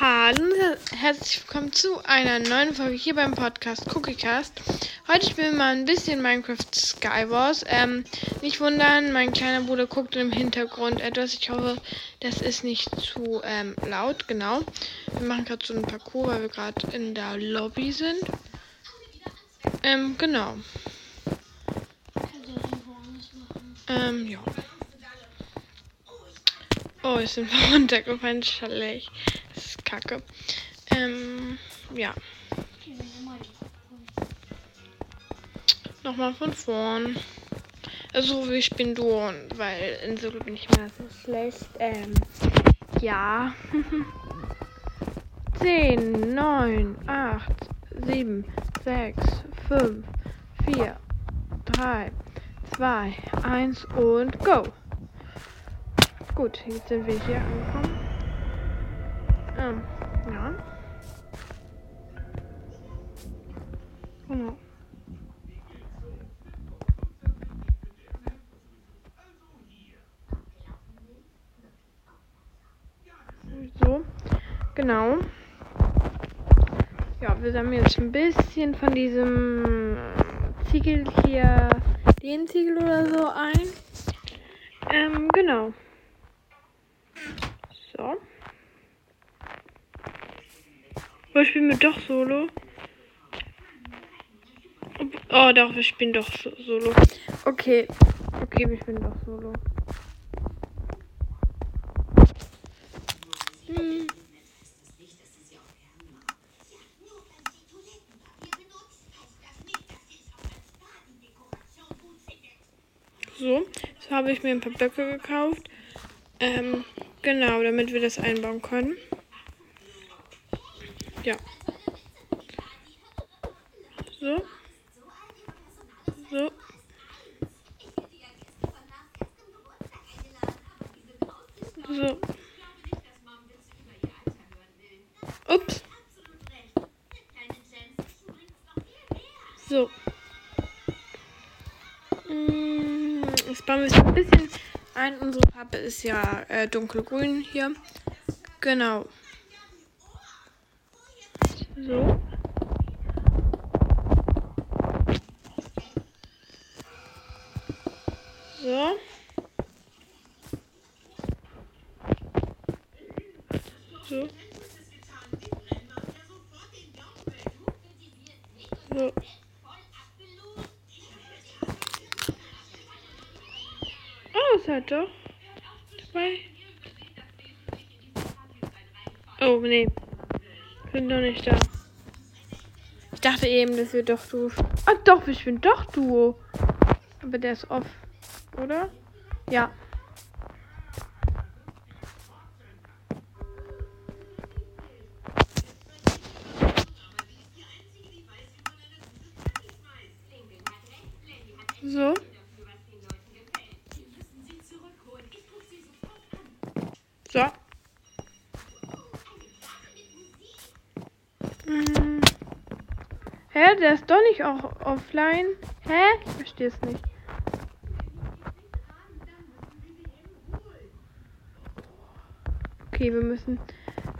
Hallo herzlich willkommen zu einer neuen Folge hier beim Podcast CookieCast. Heute spielen wir mal ein bisschen Minecraft Skywars. Ähm, nicht wundern, mein kleiner Bruder guckt im Hintergrund etwas. Ich hoffe, das ist nicht zu ähm, laut. Genau. Wir machen gerade so einen Parcours, weil wir gerade in der Lobby sind. Ähm, genau. Ähm, ja. Oh, ich bin runtergefallen. Schlecht. Kacke. Ähm, ja. Nochmal von vorn. Also, ich bin durch, weil in Solo bin ich immer so schlecht. Ähm, ja. 10, 9, 8, 7, 6, 5, 4, 3, 2, 1 und go. Gut, jetzt sind wir hier angekommen. Ähm, ja. Genau. So, genau. Ja, wir sammeln jetzt ein bisschen von diesem Ziegel hier, den Ziegel oder so ein. Ähm, genau. So. Aber spielen wir doch Solo. Oh, doch, wir spielen doch Solo. Okay. Okay, wir spielen doch Solo. Hm. So, jetzt habe ich mir ein paar Blöcke gekauft. Ähm, genau, damit wir das einbauen können. Ja. So. So. So. Ups. So. Mm, jetzt bauen wir es ein bisschen ein. Unsere Farbe ist ja äh, dunkelgrün hier. Genau. So. So. So. So. Oh, es hat doch. Zwei. Oh, nee. Bin doch nicht da. Ich dachte eben, dass wir doch Duo. Ah, doch, ich bin doch Duo. Aber der ist off, oder? Ja. So. So. Hä, der ist doch nicht auch offline. Hä? Ich verstehe es nicht. Okay, wir müssen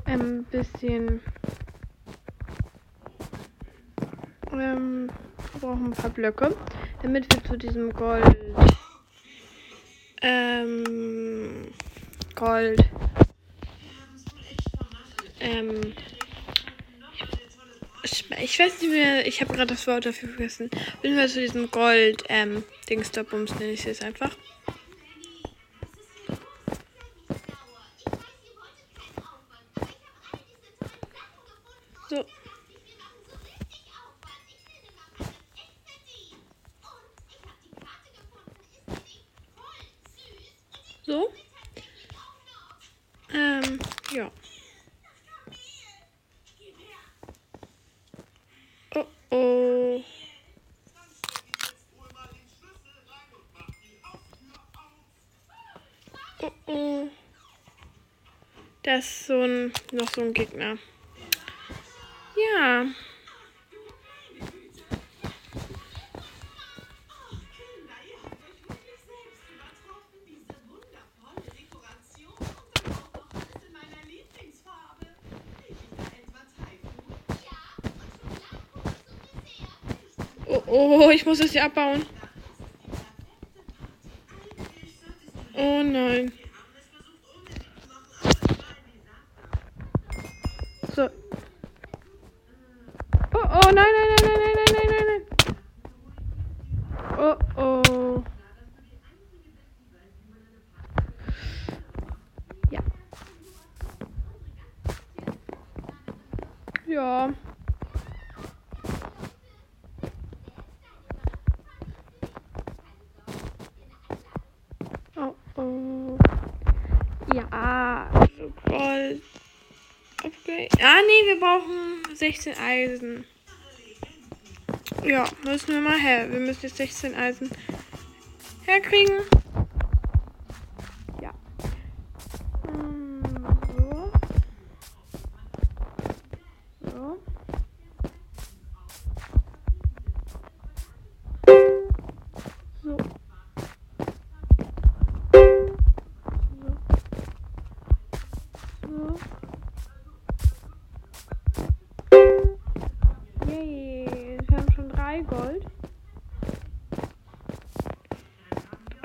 ein bisschen. Ähm, wir brauchen ein paar Blöcke, damit wir zu diesem Gold. Ähm. Gold. Ähm. Ich, weiß nicht mehr, ich habe gerade das Wort dafür vergessen. Bin wir zu diesem Gold, ähm, Dingsterbums nenne ich es jetzt einfach. So. Das ist so ein, noch so ein Gegner. Ja. Oh, oh, ich muss es hier abbauen. So. Oh, oh, nein, nein, nein, nein, nein, nein, nein, nein. Oh, oh. Ja. Ja. Oh, oh. Ja, so Gold. Okay. Ah, nee, wir brauchen 16 Eisen. Ja, müssen wir mal her. Wir müssen jetzt 16 Eisen herkriegen.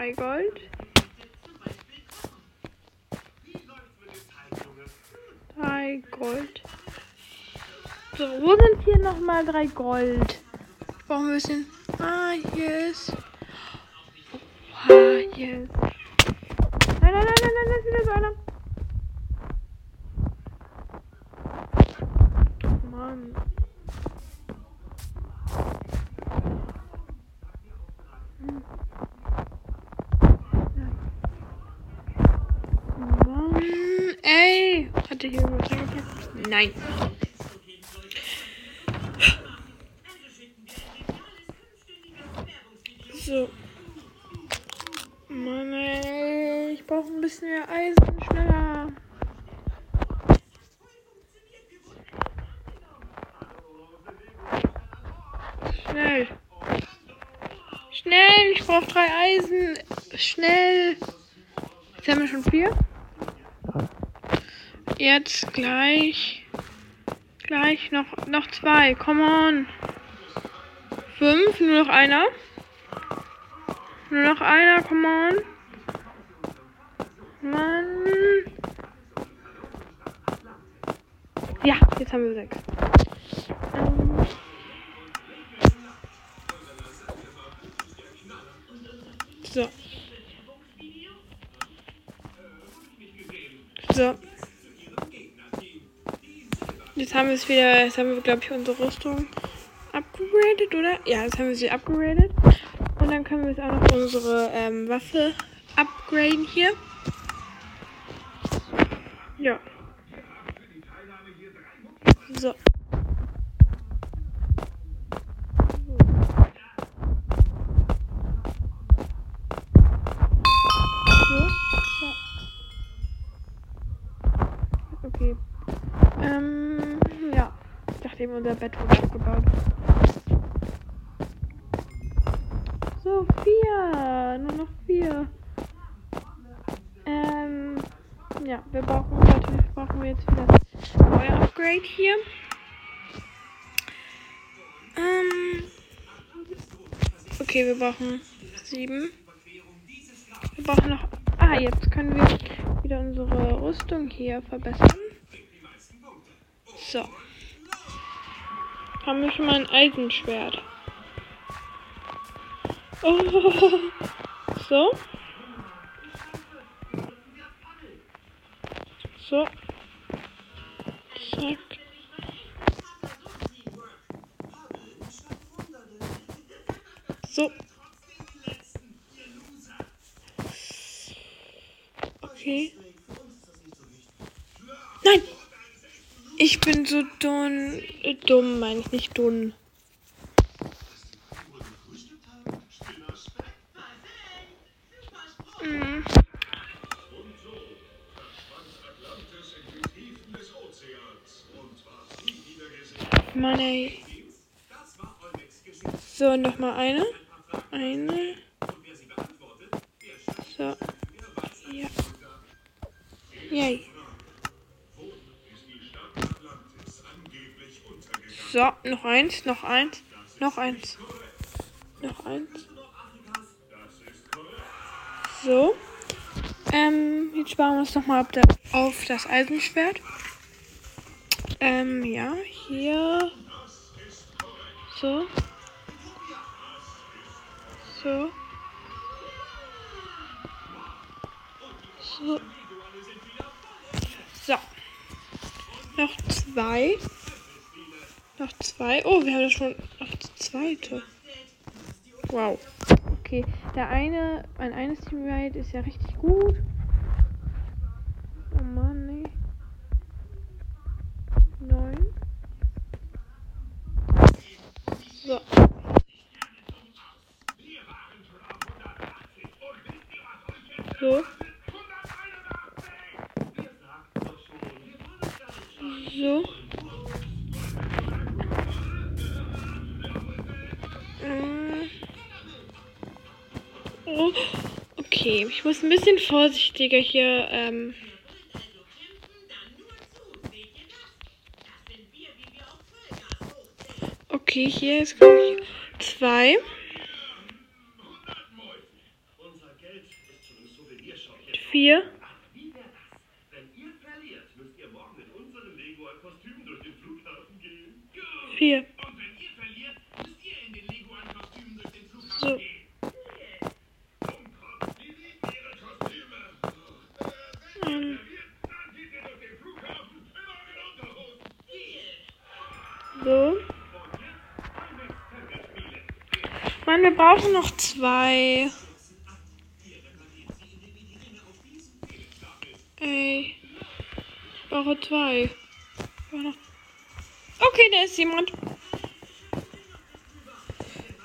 3 Gold. Drei Gold. So, wo sind hier nochmal drei Gold? Brauchen wir ein bisschen. Ah, hier ist. Ah, hier ist. Nein, nein, nein, nein, nein, nein, nein, nein, nein, nein, Mann. Nein. So. Mann, ey. Ich brauche ein bisschen mehr Eisen. Schneller. Schnell. Schnell, ich brauche drei Eisen. Schnell. Jetzt haben wir schon vier. Jetzt gleich. Gleich noch, noch zwei. Come on. Fünf, nur noch einer. Nur noch einer, come on. Mann. Ja, jetzt haben wir sechs. Ähm. So. So. Jetzt haben wir es wieder, jetzt haben wir, glaube ich, unsere Rüstung upgraded, oder? Ja, jetzt haben wir sie upgraded. Und dann können wir jetzt auch noch unsere ähm, Waffe upgraden hier. Ja. So. Ähm, ja. Ich dachte eben, unser Bett wurde abgebaut. So, vier. Nur noch vier. Ähm, ja, wir brauchen natürlich brauchen wir jetzt wieder neues Upgrade hier. Ähm, okay, wir brauchen sieben. Wir brauchen noch. Ah, jetzt können wir wieder unsere Rüstung hier verbessern. So. Haben wir schon mal ein Eisenschwert. Oh. So. So. Zack. So. Okay. Nein! Ich bin so dumm. Dumm, meine ich nicht dumm. Mhm. Mann, ey. So, nochmal eine. Eine. So. Ja. Yay. So, noch eins, noch eins, noch eins. Noch eins. So. Ähm, jetzt sparen wir uns nochmal auf, auf das Eisenschwert. Ähm, ja, hier. So. So. So. So. Noch zwei. Noch zwei. Oh, wir haben schon noch die zweite. Wow. Okay, der eine, mein eines Teammate ist ja richtig gut. Oh Mann, nee. Neun. So. So. So. Oh. Okay, ich muss ein bisschen vorsichtiger hier. Ähm okay, hier ist glaube ich zwei. Vier. Vier. So. Mann, wir brauchen noch zwei. Ey. Ich brauche zwei. Okay, da ist jemand.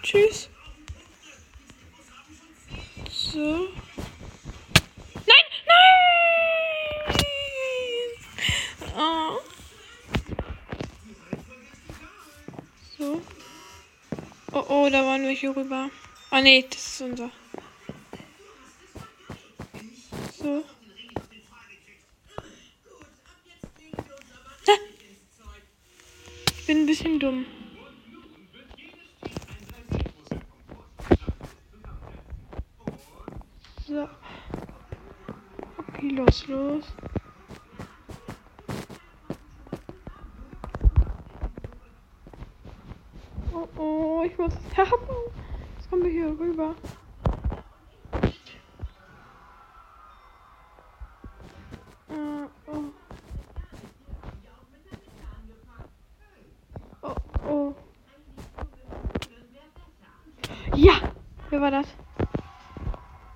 Tschüss. So. Nein! Nein! Oh. So. Oh, oh, da waren hier rüber. Ah, nee, das ist unser. So. Ah. Ich bin ein bisschen dumm. So. Okay, los, los. Oh, oh, ich muss haben. Jetzt kommen wir hier rüber. Uh, oh. Oh, oh. Ja! Wer war das?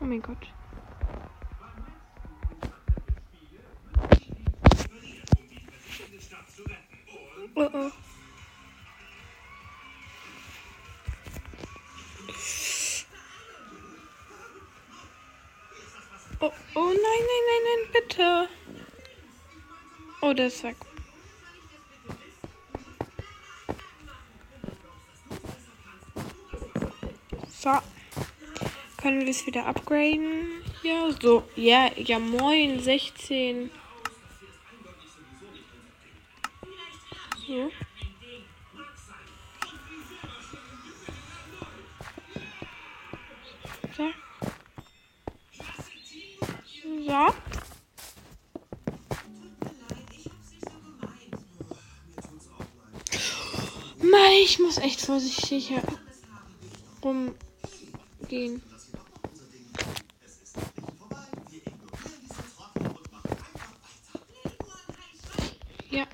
Oh mein Gott. Oh. Oh, nein, nein, bitte. Oh, das war gut. So. Können wir das wieder upgraden? Ja, so. Ja, ja, moin, 16. So. So. So. Mann, ich muss echt vorsichtig rumgehen. Ja.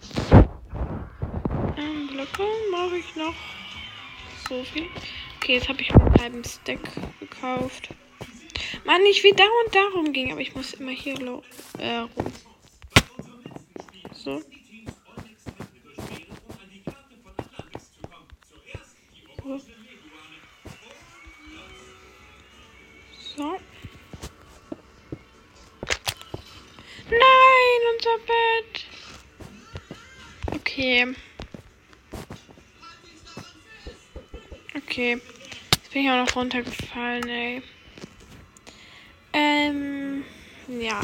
Ähm, Blöcke mache ich noch so viel. Okay, jetzt habe ich einen halben Stack gekauft. Mann, ich will da und darum ging, aber ich muss immer hier äh, rum. So. So. so. Nein, unser Bett. Okay. Okay. Jetzt bin ich auch noch runtergefallen, ey. Ja.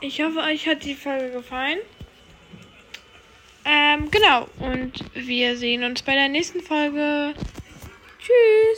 Ich hoffe, euch hat die Folge gefallen. Ähm, genau. Und wir sehen uns bei der nächsten Folge. Tschüss.